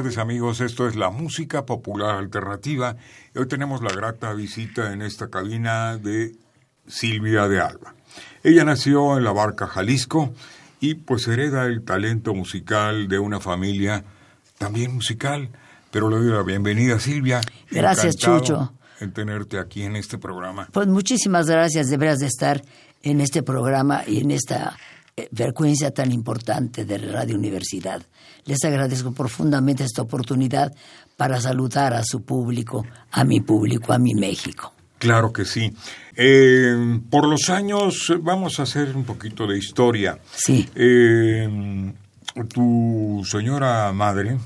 Tardes amigos, esto es la música popular alternativa hoy tenemos la grata visita en esta cabina de Silvia de Alba. Ella nació en la Barca, Jalisco y pues hereda el talento musical de una familia también musical, pero le doy la bienvenida Silvia. Gracias Chucho. En tenerte aquí en este programa. Pues muchísimas gracias de veras de estar en este programa y en esta frecuencia tan importante de Radio Universidad. Les agradezco profundamente esta oportunidad para saludar a su público, a mi público, a mi México. Claro que sí. Eh, por los años, vamos a hacer un poquito de historia. Sí. Eh, tu señora madre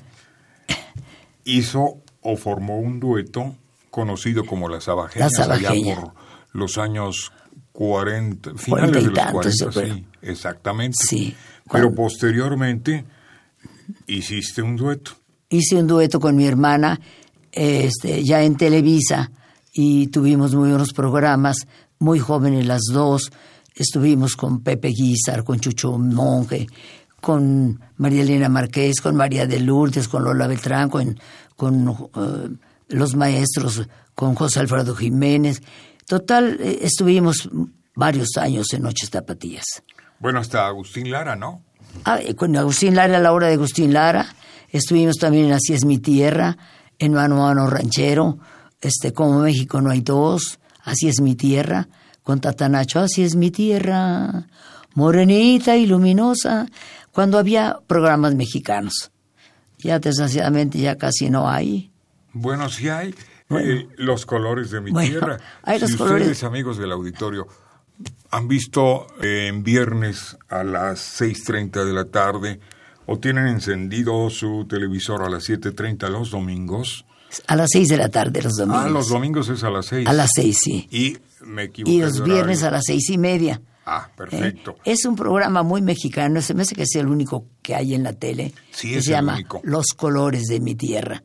hizo o formó un dueto conocido como Las Abajeñas, allá por los años 40, finales de los 40, sí, exactamente. Sí. Pero posteriormente hiciste un dueto. Hice un dueto con mi hermana este, ya en Televisa y tuvimos muy buenos programas, muy jóvenes las dos. Estuvimos con Pepe Guizar, con Chucho Monge, con María Elena Marqués, con María de Lourdes, con Lola Beltrán, con, con eh, los maestros, con José Alfredo Jiménez. Total, eh, estuvimos varios años en Noches Tapatías. Bueno, hasta Agustín Lara, ¿no? Ah, con Agustín Lara, la hora de Agustín Lara. Estuvimos también en Así es mi tierra, en Mano a Mano Ranchero, este, como México no hay dos, Así es mi tierra, con Tatanacho, Así es mi tierra, morenita y luminosa, cuando había programas mexicanos. Ya desgraciadamente ya casi no hay. Bueno, sí hay. Eh, los colores de mi tierra. Hay los si colores. ustedes, amigos del auditorio, han visto eh, en viernes a las 6.30 de la tarde o tienen encendido su televisor a las 7.30 los domingos. A las 6 de la tarde los domingos. Ah, los domingos es a las 6. A las 6, sí. Y me equivoqué. Y los viernes a las seis y media. Ah, perfecto. Eh, es un programa muy mexicano, se me hace que es el único que hay en la tele. Sí, que es se el llama único. Los colores de mi tierra.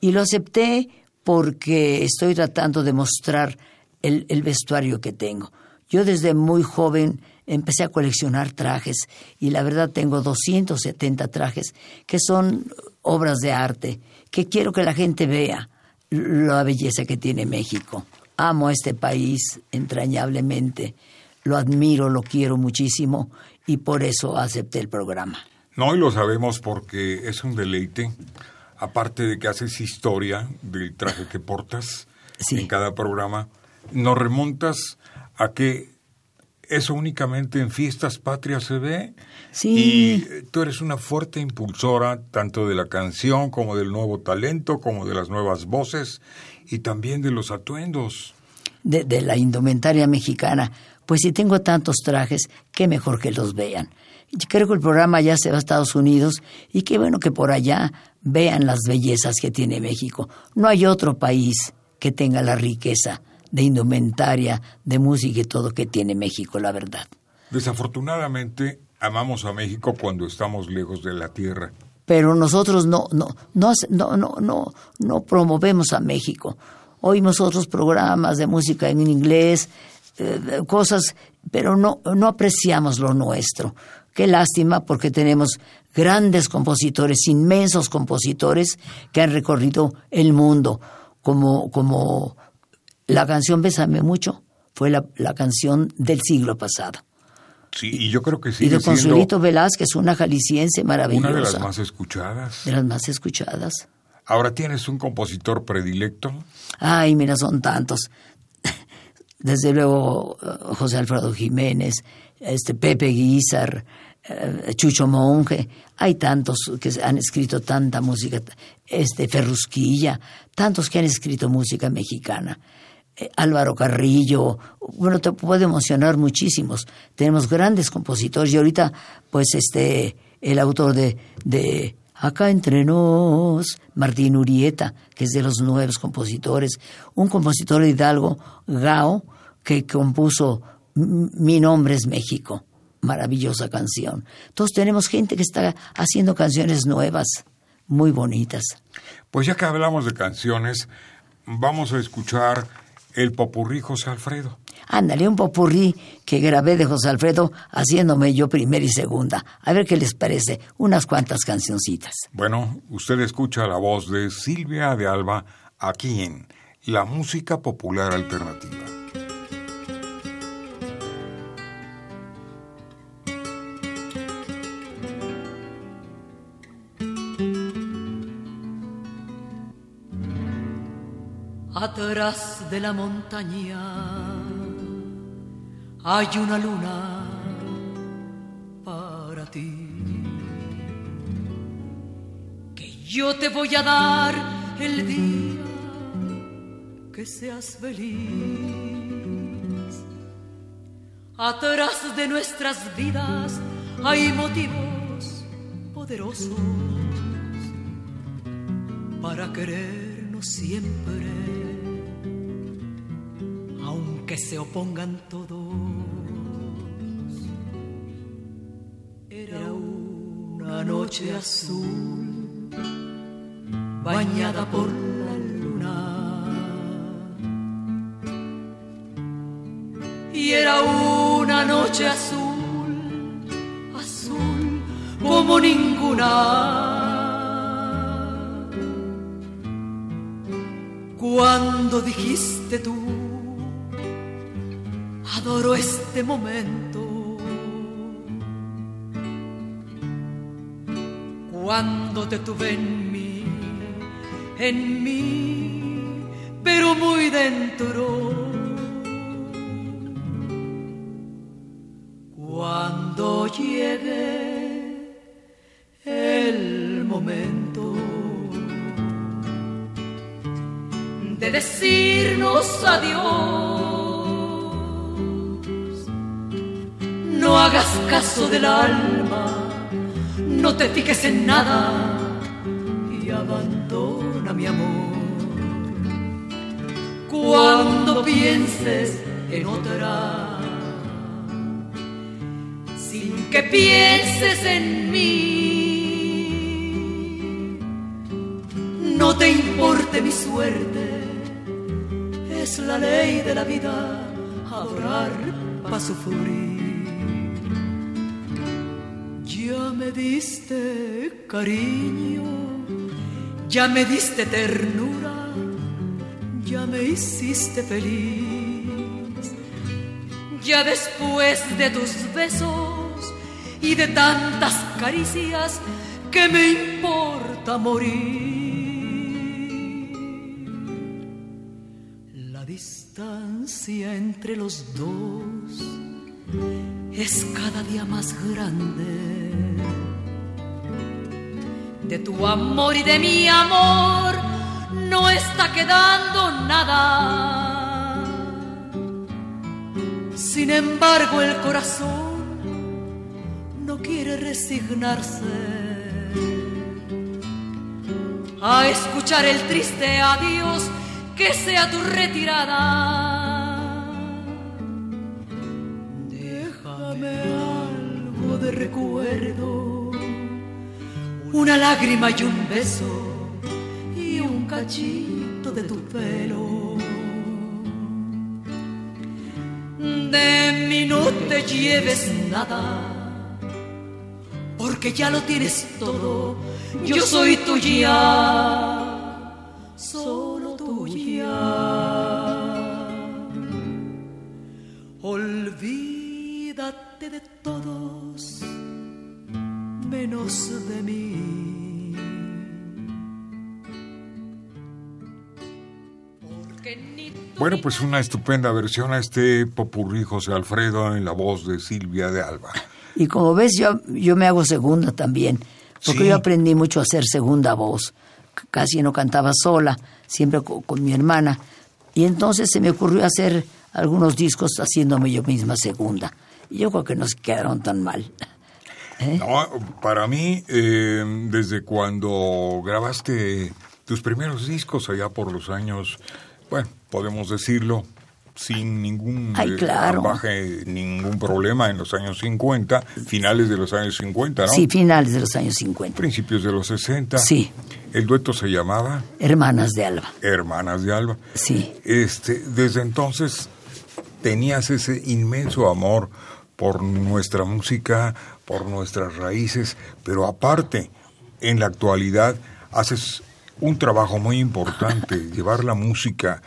Y lo acepté porque estoy tratando de mostrar el, vestuario que tengo. Yo desde muy joven empecé a coleccionar trajes y la verdad tengo 270 trajes que son obras de arte, que quiero que la gente vea la belleza que tiene México. Amo a este país entrañablemente, lo admiro, lo quiero muchísimo y por eso acepté el programa. No, y lo sabemos porque es un deleite. Aparte de que haces historia del traje que portas Sí. en cada programa, nos remontas a que eso únicamente en fiestas patrias se ve. Sí. Y tú eres una fuerte impulsora tanto de la canción como del nuevo talento, como de las nuevas voces y también de los atuendos. de, de la indumentaria mexicana. Pues si tengo tantos trajes, qué mejor que los vean. Yo creo que el programa ya se va a Estados Unidos y qué bueno que por allá vean las bellezas que tiene México. No hay otro país que tenga la riqueza de indumentaria, de música y todo que tiene México, la verdad. Desafortunadamente, amamos a México cuando estamos lejos de la tierra. pero nosotros no no no no no, no promovemos a México. Oímos otros programas de música en inglés, eh, cosas, pero no no apreciamos lo nuestro. Qué lástima porque tenemos grandes compositores, inmensos compositores que han recorrido el mundo, como como la canción Bésame mucho fue la, la canción del siglo pasado. Sí, y yo creo que y sigue de siendo Consuelito Velázquez, una jalisciense maravillosa. una de las más escuchadas. de las más escuchadas. Ahora tienes un compositor predilecto. Ay, mira, son tantos. Desde luego, eh, José Alfredo Jiménez, este Pepe Guizar, Chucho Monge, hay tantos que han escrito tanta música, este Ferrusquilla, tantos que han escrito música mexicana. Eh, Álvaro Carrillo, bueno, te puede emocionar muchísimos. Tenemos grandes compositores y ahorita, pues, este, el autor de, de Acá entre nos, Martín Urieta, que es de los nuevos compositores, un compositor Hidalgo, Gao, que compuso Mi nombre es México maravillosa canción. Entonces tenemos gente que está haciendo canciones nuevas, muy bonitas. Pues ya que hablamos de canciones, vamos a escuchar el popurrí José Alfredo. Ándale, un popurrí que grabé de José Alfredo haciéndome yo primera y segunda. A ver qué les parece, unas cuantas cancioncitas. Bueno, usted escucha la voz de Silvia de Alba aquí en La Música Popular Alternativa. Atrás de la montaña hay una luna para ti. Que yo te voy a dar el día que seas feliz. Atrás de nuestras vidas hay motivos poderosos para siempre que se opongan todos. Era una noche azul, bañada por la luna. Y era una noche azul, azul como ninguna. Cuando dijiste tú adoro este momento. Cuando te tuve en mí, en mí, pero muy dentro. Cuando llegue decirnos adiós No hagas caso del alma, no te fijes en nada y abandona mi amor. Cuando pienses en otra, sin que pienses en mí, no te importe mi suerte, la ley de la vida adorar para sufrir. Ya me diste cariño, ya me diste ternura, ya me hiciste feliz. Ya después de tus besos y de tantas caricias, ¿qué me importa morir? Entre los dos es cada día más grande de tu amor y de mi amor no está quedando nada. Sin embargo, el corazón no quiere resignarse a escuchar el triste adiós que sea tu retirada. Recuerdo una lágrima y un beso y un cachito de tu pelo. De mí no te lleves nada, porque ya lo tienes todo. Yo soy tuya, solo tuya. De todos menos de mí. Bueno, pues una estupenda versión a este popurrí José Alfredo en la voz de Silvia de Alba. Y como ves, yo, yo me hago segunda también, porque Sí. yo aprendí mucho a hacer segunda voz. Casi no cantaba sola, siempre co- con, mi hermana. Y entonces se me ocurrió hacer algunos discos haciéndome yo misma segunda. Yo creo que no se quedaron tan mal. ¿Eh? No, para mí, eh, desde cuando grabaste tus primeros discos allá por los años, bueno, podemos decirlo, sin ningún Ay, eh, claro. ambaje, ningún problema en los años 50, finales de los años 50, ¿no? Sí, finales de los años 50. Principios de los 60. Sí. El dueto se llamaba Hermanas de Alba. Hermanas de Alba. Sí. Este, desde entonces tenías ese inmenso amor por nuestra música, por nuestras raíces, pero aparte, en la actualidad haces un trabajo muy importante, llevar la música,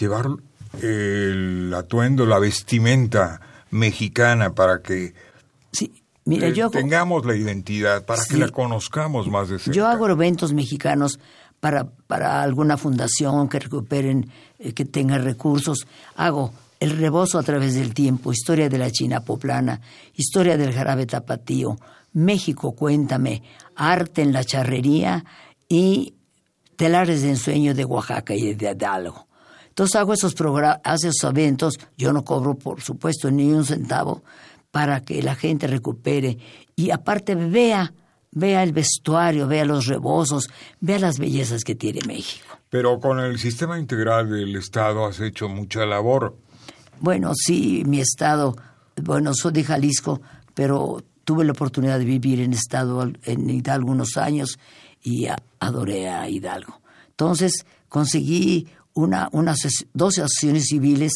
llevar el atuendo, la vestimenta mexicana para que Sí. Mira, eh, yo hago- tengamos la identidad, para que la conozcamos más de cerca. Yo hago eventos mexicanos para, para alguna fundación que recuperen, eh, que tenga recursos. Hago el rebozo a través del tiempo, historia de la China poblana, historia del jarabe tapatío, México, cuéntame, arte en la charrería y telares de ensueño de Oaxaca y de Hidalgo. Entonces hago esos programas, esos eventos, yo no cobro, por supuesto, ni un centavo, para que la gente recupere y aparte vea, vea el vestuario, vea los rebozos, vea las bellezas que tiene México. Pero con el sistema integral del Estado has hecho mucha labor. Bueno, sí, mi estado, bueno, soy de Jalisco, pero tuve la oportunidad de vivir en estado en Hidalgo unos años y adoré a Hidalgo. Entonces conseguí una, unas as- dos asociaciones civiles,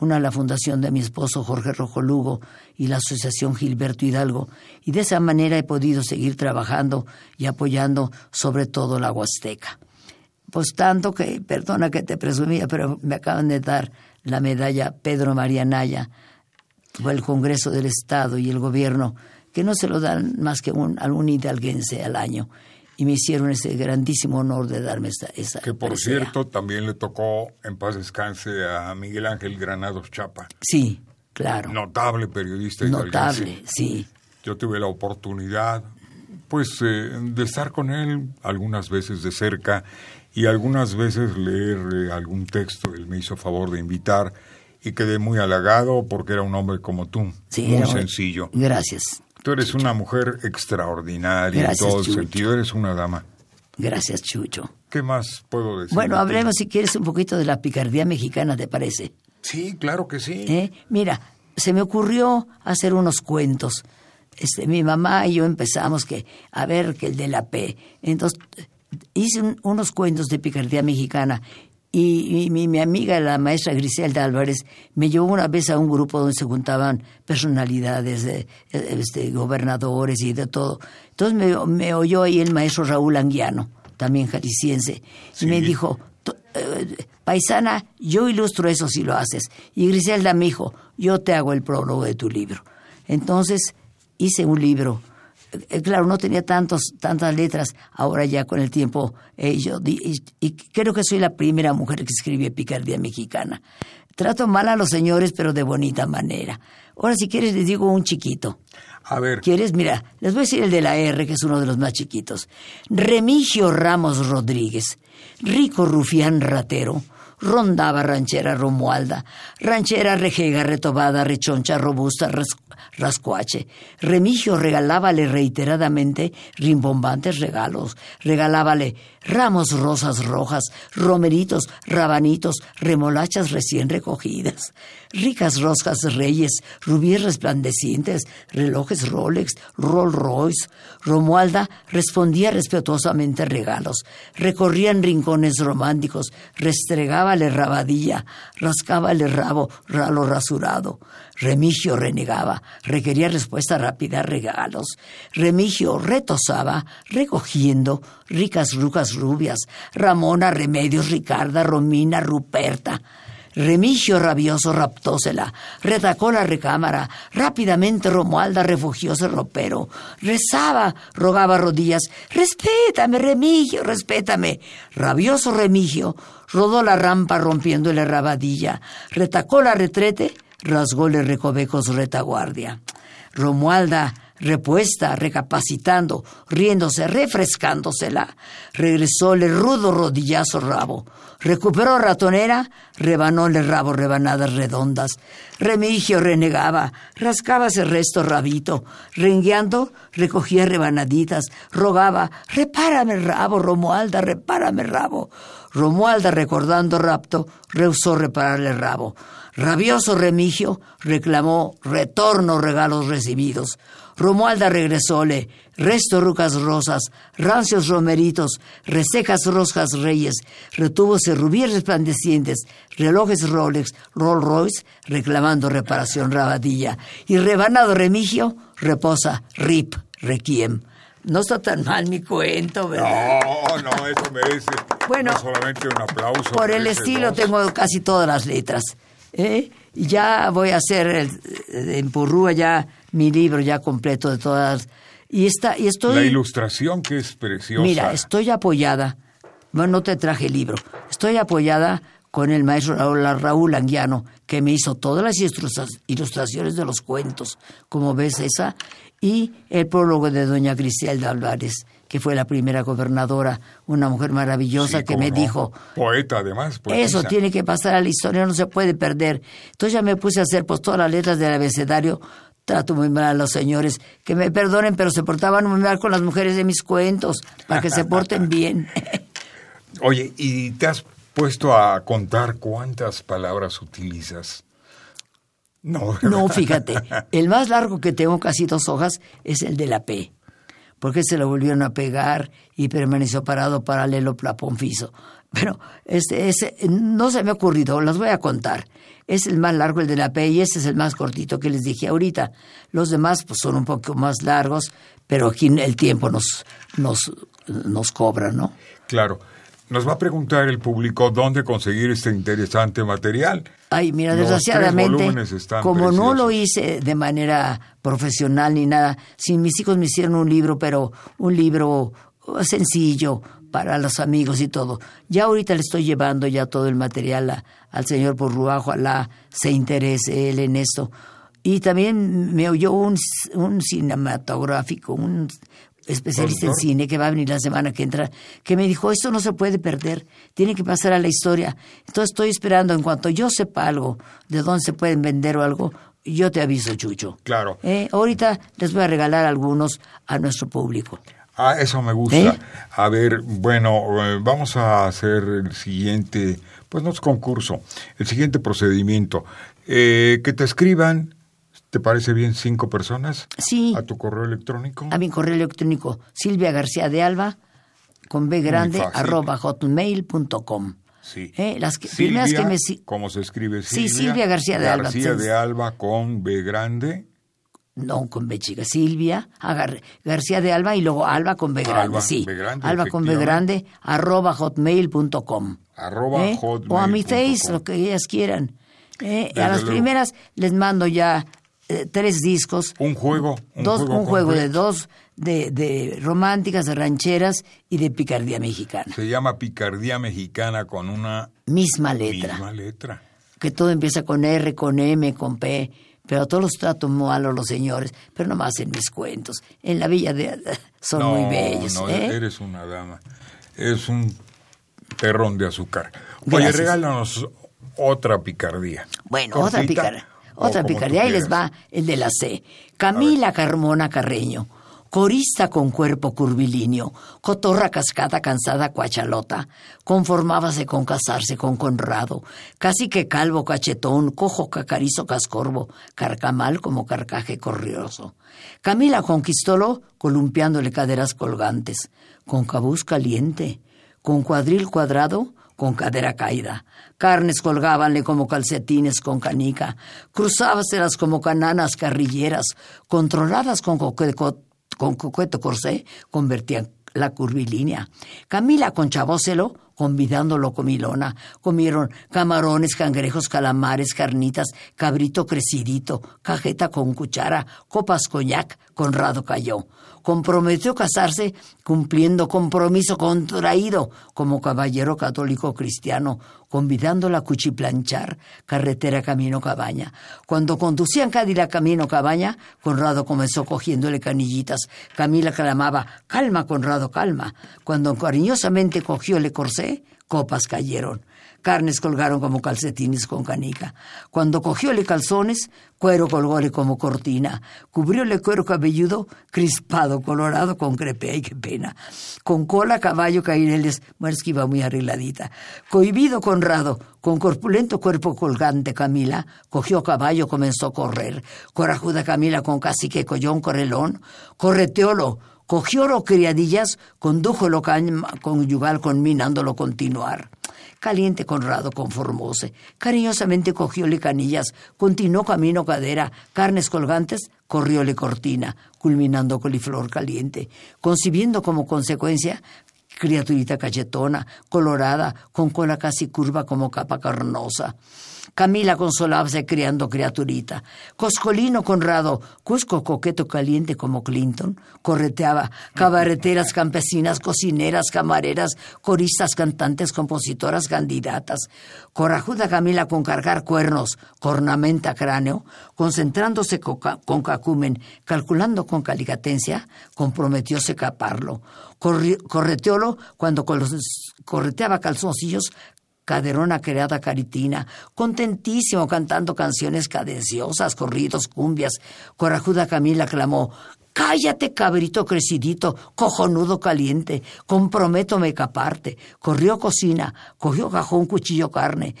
una la fundación de mi esposo Jorge Rojo Lugo y la asociación Gilberto Hidalgo, y de esa manera he podido seguir trabajando y apoyando sobre todo la Huasteca. Pues tanto que, perdona que te presumía, pero me acaban de dar la medalla Pedro María Naya por el Congreso del Estado y el Gobierno, que no se lo dan más que un, a un hidalguense al año. Y me hicieron ese grandísimo honor de darme esta, esa Que por cierto también le tocó en paz descanse a Miguel Ángel Granados Chapa, Sí, claro. notable periodista hidalguense. Notable, sí. Yo tuve la oportunidad, pues, eh, de estar con él algunas veces de cerca y algunas veces leer eh, algún texto. Él me hizo favor de invitar y quedé muy halagado porque era un hombre como tú, sí muy sencillo. Gracias, Tú eres una mujer extraordinaria Gracias, en todo Chucho. sentido, eres una dama. gracias, Chucho. ¿Qué más puedo decir? Bueno, hablemos si quieres un poquito de la picardía mexicana, ¿te parece? Sí, claro que sí. ¿Eh? Mira, se me ocurrió hacer unos cuentos. Este, mi mamá y yo empezamos que a ver que el de la P. Entonces hice un- unos cuentos de picardía mexicana y, y mi, mi amiga, la maestra Griselda Álvarez, me llevó una vez a un grupo donde se juntaban personalidades, de, eh, este, gobernadores y de todo. Entonces me, me oyó ahí el maestro Raúl Anguiano, también jalisciense, y me dijo, "Tú, eh, paisana, yo ilustro eso si lo haces. Y Griselda me dijo, yo te hago el prólogo de tu libro. Entonces hice un libro. Eh, Claro, no tenía tantos, tantas letras, ahora ya con el tiempo, eh, yo di- y, y creo que soy la primera mujer que escribe picardía mexicana. Trato mal a los señores, pero de bonita manera. Ahora, si quieres, les digo un chiquito. A ver, ¿Quieres? Mira, les voy a decir el de la R, que es uno de los más chiquitos. Remigio Ramos Rodríguez, rico rufián ratero, rondaba ranchera Romualda, ranchera rejega, retobada, rechoncha, robusta, ras- rascuache. Remigio regalábale reiteradamente rimbombantes regalos, regalábale ramos rosas rojas, romeritos, rabanitos, remolachas recién recogidas, ricas roscas reyes, rubíes resplandecientes, relojes Rolex, Rolls Royce. Romualda respondía respetuosamente regalos, recorrían rincones románticos, restregábale rabadilla, rascábale rabo, ralo rasurado. Remigio renegaba, requería respuesta rápida, regalos. Remigio retosaba, recogiendo ricas rucas rubias, Ramona, Remedios, Ricarda, Romina, Ruperta. Remigio rabioso raptósela, retacó la recámara, rápidamente Romualda refugióse ropero, rezaba, rogaba rodillas, respétame, Remigio, respétame. Rabioso Remigio rodó la rampa rompiéndole rabadilla, retacó la retrete, rasgóle recovecos retaguardia. Romualda repuesta, recapacitando, riéndose, refrescándosela. Regresóle rudo rodillazo rabo. Recuperó ratonera, rebanóle rabo rebanadas redondas. Remigio renegaba, rascábase resto rabito. Rengueando, recogía rebanaditas, rogaba, repárame rabo, Romualda, repárame rabo. Romualda, recordando rapto, rehusó repararle rabo. Rabioso Remigio reclamó retorno regalos recibidos. Romualda regresóle, resto rucas rosas, rancios romeritos, resecas roscas reyes, retúvose rubíes resplandecientes, relojes Rolex, Rolls Royce, reclamando reparación rabadilla. Y rebanado Remigio reposa, rip, requiem. No está tan mal mi cuento, ¿verdad? No, no, eso merece Bueno, no solamente un aplauso. Por el estilo dos. tengo casi todas las letras. ¿eh? Y ya voy a hacer el- en Purrúa ya mi libro ya completo de todas. Y está y La estoy ilustración que es preciosa. mira estoy apoyada. Bueno, no te traje el libro. Estoy apoyada con el maestro Raúl, Raúl Anguiano, que me hizo todas las ilustra- ilustraciones de los cuentos, como ves esa, y el prólogo de doña Griselda Álvarez, que fue la primera gobernadora, una mujer maravillosa Sí, que me no. dijo, Poeta, además. eso poetisa. tiene que pasar a la historia, no se puede perder. Entonces ya me puse a hacer pues todas las letras del abecedario. Trato muy mal a los señores, que me perdonen, pero se portaban muy mal con las mujeres de mis cuentos, para que se porten bien. Oye, ¿y te has puesto a contar cuántas palabras utilizas? No, ¿verdad? No, fíjate, el más largo que tengo, casi dos hojas, es el de la P, porque se lo volvieron a pegar y permaneció parado paralelo plaponfiso. Pero este, ese no se me ha ocurrido, las voy a contar. Es el más largo el de la P y ese es el más cortito que les dije ahorita. Los demás pues son un poco más largos, pero aquí el tiempo nos, nos, nos cobra, ¿no? Claro. Nos va a preguntar el público dónde conseguir este interesante material. Ay, mira, Los desgraciadamente, como no lo hice de manera profesional ni nada, si mis hijos me hicieron un libro, pero un libro sencillo para los amigos y todo. Ya ahorita le estoy llevando ya todo el material a- al señor Porrúa, ojalá se interese él en esto. Y también me oyó un, un cinematográfico, un especialista en cine que va a venir la semana que entra, que me dijo, esto no se puede perder, tiene que pasar a la historia. Entonces estoy esperando, en cuanto yo sepa algo de dónde se pueden vender o algo, yo te aviso, Chucho. Claro. Eh, ahorita les voy a regalar algunos a nuestro público. Ah, eso me gusta. ¿Eh? A ver, bueno, eh, vamos a hacer el siguiente, pues no es concurso, el siguiente procedimiento. Eh, que te escriban, ¿te parece bien cinco personas? Sí. A tu correo electrónico. A mi correo electrónico, Silvia García de Alba, con B grande, arroba hotmail.com. Sí. Eh, las que, Silvia, primeras que me... ¿Cómo se escribe Sí, Silvia? Silvia García de Alba, García de Alba con B grande. No, con B chica. Silvia Agar- García de Alba y luego Alba con B grande. Alba, sí. B grande, Alba con B grande, arroba hotmail.com. Arroba ¿Eh? hotmail O a mi face, com. lo que ellas quieran. ¿Eh? A las luego. primeras les mando ya eh, tres discos. Un juego. Un dos, juego, un juego de dos, de, de románticas, de rancheras y de picardía mexicana. Se llama Picardía Mexicana con una Misma letra. misma letra. que todo empieza con R, con M, con P, pero todos los trato mal a los señores, pero nomás en mis cuentos. En la villa de son no, muy bellos. No, ¿eh? eres una dama. Es un terrón de azúcar. Oye, Gracias. regálanos otra picardía. Bueno, otra picardía. Otra picardía. Ahí les va el de la C. Camila Carmona Carreño. Corista con cuerpo curvilíneo, cotorra cascada, cansada, cuachalota, conformábase con casarse con Conrado, casi que calvo, cachetón, cojo, cacarizo, cascorbo, carcamal como carcaje corrioso. Camila conquistólo columpiándole caderas colgantes, con cabuz caliente, con cuadril cuadrado, con cadera caída. Carnes colgábanle como calcetines con canica, cruzábaselas como cananas carrilleras, controladas con coqueto, con coqueto corsé, convertían la curvilínea. Camila con convidándolo comilona. Comieron camarones, cangrejos, calamares, carnitas, cabrito crecidito, cajeta con cuchara, copas coñac, Conrado cayó. Comprometió casarse cumpliendo compromiso contraído como caballero católico cristiano, convidándola a cuchiplanchar, carretera camino cabaña. Cuando conducían Cadillac camino cabaña, Conrado comenzó cogiéndole canillitas. Camila clamaba, calma, Conrado, calma. Cuando cariñosamente cogióle corsé, copas cayeron carnes colgaron como calcetines con canica. Cuando cogióle calzones, cuero colgóle como cortina. Cubrióle cuero cabelludo, crispado, colorado con crepe, ay qué pena. Con cola, caballo, caireles, mueres que iba muy arregladita. Cohibido Conrado, con corpulento cuerpo colgante Camila, cogió caballo, comenzó a correr. Corajuda Camila con cacique, collón, correlón, correteolo, cogiólo criadillas, condújolo conyugal conminándolo continuar. Caliente Conrado conformóse. Cariñosamente cogióle canillas, continuó camino cadera, carnes colgantes, corrióle cortina, culminando coliflor caliente, concibiendo como consecuencia criaturita cachetona, colorada, con cola casi curva como capa carnosa. Camila consolábase criando criaturita. Coscolino Conrado, Cusco coqueto caliente como Clinton, correteaba cabareteras, campesinas, cocineras, camareras, coristas, cantantes, compositoras, candidatas. Corajuda Camila con cargar cuernos, cornamenta cráneo, concentrándose con cacumen, calculando con calicatencia, comprometióse caparlo. Correteolo cuando correteaba calzoncillos, caderona creada caritina, contentísimo cantando canciones cadenciosas, corridos, cumbias. Corajuda Camila clamó, Cállate, cabrito crecidito, cojonudo caliente, comprométome caparte. Corrió cocina, cogió cajón, cuchillo, carne,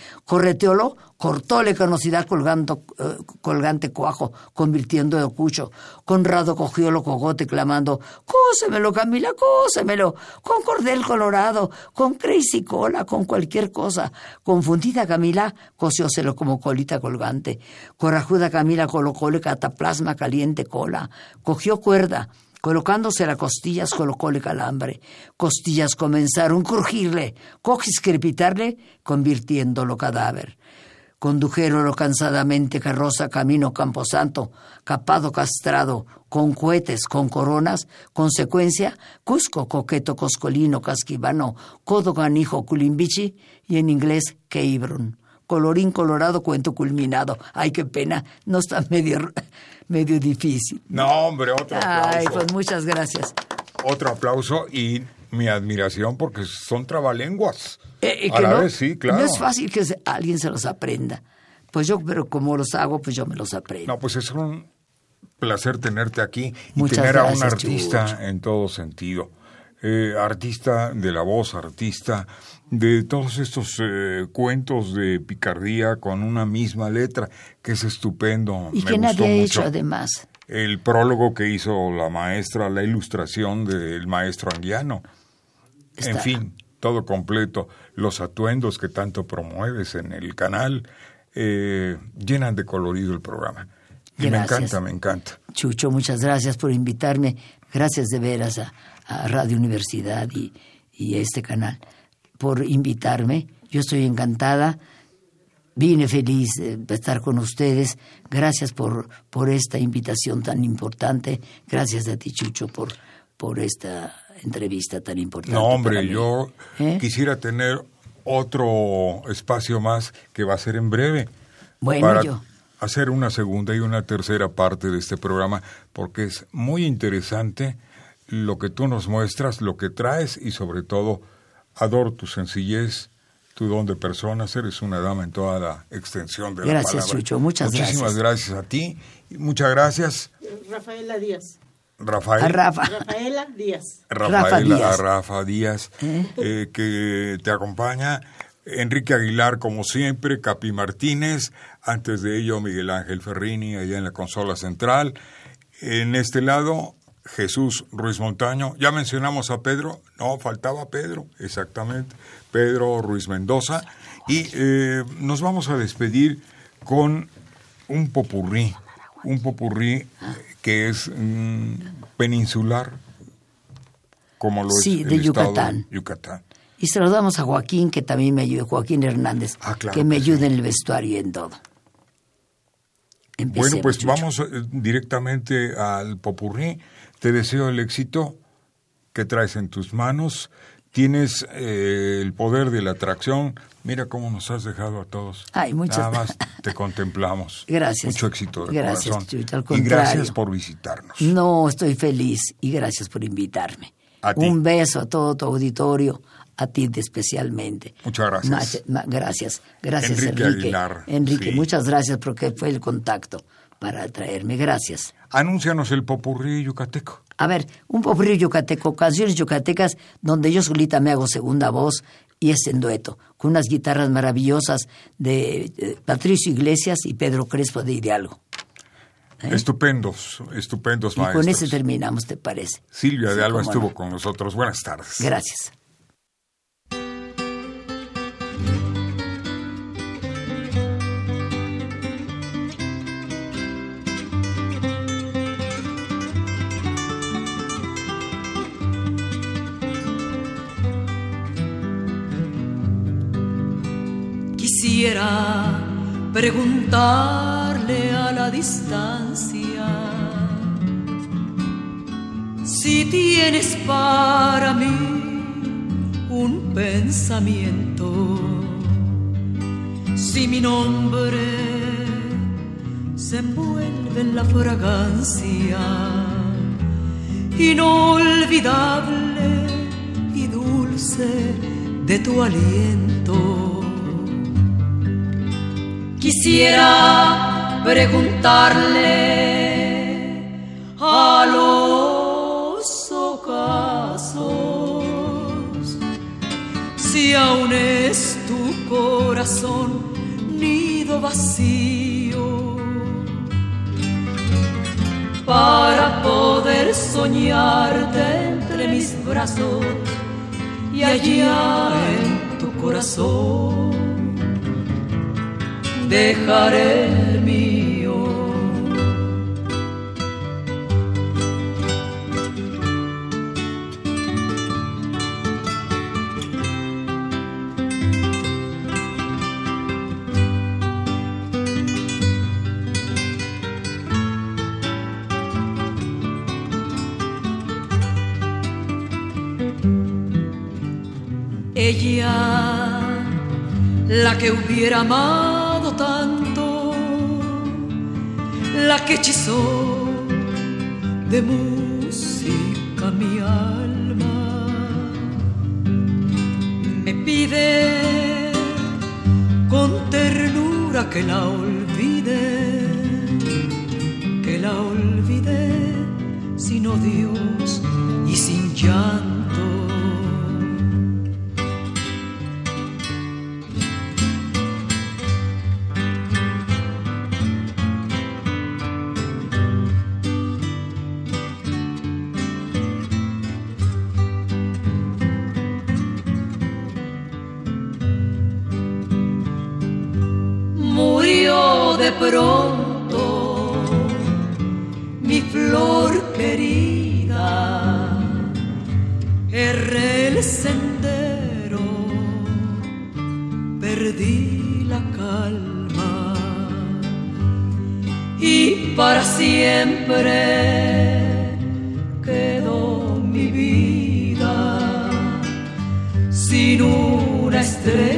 cortóle canosidad colgando, eh, colgante cuajo, convirtiendo de cucho. Conrado cogió lo cogote clamando, cósemelo, Camila, cósemelo, con cordel colorado, con crazy cola, con cualquier cosa. Confundida Camila, cocióselo como colita colgante. Corajuda Camila colocóle cataplasma caliente cola, cogió cuerda, Colocándose las costillas, colocóle calambre. Costillas comenzaron a crujirle, cojis crepitarle, convirtiéndolo cadáver. Condujéronlo cansadamente carroza camino Camposanto, capado castrado, con cohetes, con coronas, consecuencia, Cusco, coqueto, coscolino, casquivano, codo, ganijo, culimbichi, y en inglés, Keibron. Colorín colorado, cuento culminado. Ay, qué pena, no está medio, medio difícil. No, hombre, otro aplauso. Ay, pues muchas gracias. Otro aplauso y mi admiración porque son trabalenguas. Eh, eh, a la no, vez, sí, claro. No es fácil que se- alguien se los aprenda. Pues yo, pero como los hago, pues yo me los aprendo. No, pues es un placer tenerte aquí y Muchas tener a un artista Chucho. en todo sentido. Eh, artista de la voz, artista de todos estos eh, cuentos de picardía con una misma letra, que es estupendo. y Me que nadie ha hecho además. El prólogo que hizo la maestra, la ilustración del maestro Anguiano. En fin, todo completo. Los atuendos que tanto promueves en el canal eh, llenan de colorido el programa. Y me encanta, me encanta. Chucho, muchas gracias por invitarme. Gracias de veras a, a Radio Universidad y, y a este canal por invitarme. Yo estoy encantada. Vine feliz de estar con ustedes. Gracias por, por esta invitación tan importante. Gracias a ti, Chucho, por, por esta entrevista tan importante. No, hombre, para mí. yo ¿Eh? quisiera tener otro espacio más que va a ser en breve. Bueno, para yo- hacer una segunda y una tercera parte de este programa, porque es muy interesante lo que tú nos muestras, lo que traes y sobre todo adoro tu sencillez, tu don de personas, eres una dama en toda la extensión de la Gracias, palabra. Chucho, muchas Muchísimas gracias a ti, y muchas gracias Rafaela Díaz. Rafael. A Rafa. Rafaela Díaz. Rafaela, Rafa Díaz. Rafa Díaz, eh, que te acompaña. Enrique Aguilar, como siempre, Capi Martínez, antes de ello Miguel Ángel Ferrini, allá en la consola central. En este lado, Jesús Ruiz Montaño. Ya mencionamos a Pedro, no, faltaba Pedro, exactamente, Pedro Ruiz Mendoza. Y eh, nos vamos a despedir con un popurrí, un popurrí eh, que es mm, peninsular, como lo Sí, es de el Yucatán. Yucatán. Y saludamos a Joaquín, que también me ayuda, Joaquín Hernández, Ah, claro que me que sí. ayuda en el vestuario y en todo. Bueno, pues Chucho. vamos eh, directamente al popurrí. Te deseo el éxito que traes en tus manos. Tienes eh, el poder de la atracción. Mira cómo nos has dejado a todos. Ay, muchas Nada más te contemplamos. Gracias. Mucho éxito de Gracias, corazón. Chucho, al y gracias por visitarnos. No, estoy feliz y gracias por invitarme. A ti. Un beso a todo tu auditorio, a ti especialmente. Muchas gracias. Ma- ma- gracias, gracias Enrique Enrique. Aguilar, Enrique, sí. muchas gracias porque fue el contacto para traerme. Gracias. Anúncianos el popurrí yucateco. A ver, un popurrí yucateco, canciones yucatecas donde yo solita me hago segunda voz y es en dueto, con unas guitarras maravillosas de eh, Patricio Iglesias y Pedro Crespo de Hidalgo. Estupendos, estupendos ¿Eh? Y maestros. con ese terminamos, ¿te parece? Silvia Sí, de Alba estuvo no. con nosotros. Buenas tardes. Gracias. Quisiera preguntarle a la distancia si tienes para mí un pensamiento, si mi nombre se envuelve en la fragancia inolvidable y dulce de tu aliento. Quisiera preguntarle a los ocasos si aún es tu corazón nido vacío para poder soñarte entre mis brazos y allá en tu corazón dejaré el mío. Ella, la que hubiera amado la que hechizó de música mi alma, me pide con ternura que la olvide, que la olvide sin odios y sin llanto. De pronto mi flor querida. Erré el sendero, perdí la calma y para siempre quedó mi vida sin una estrella,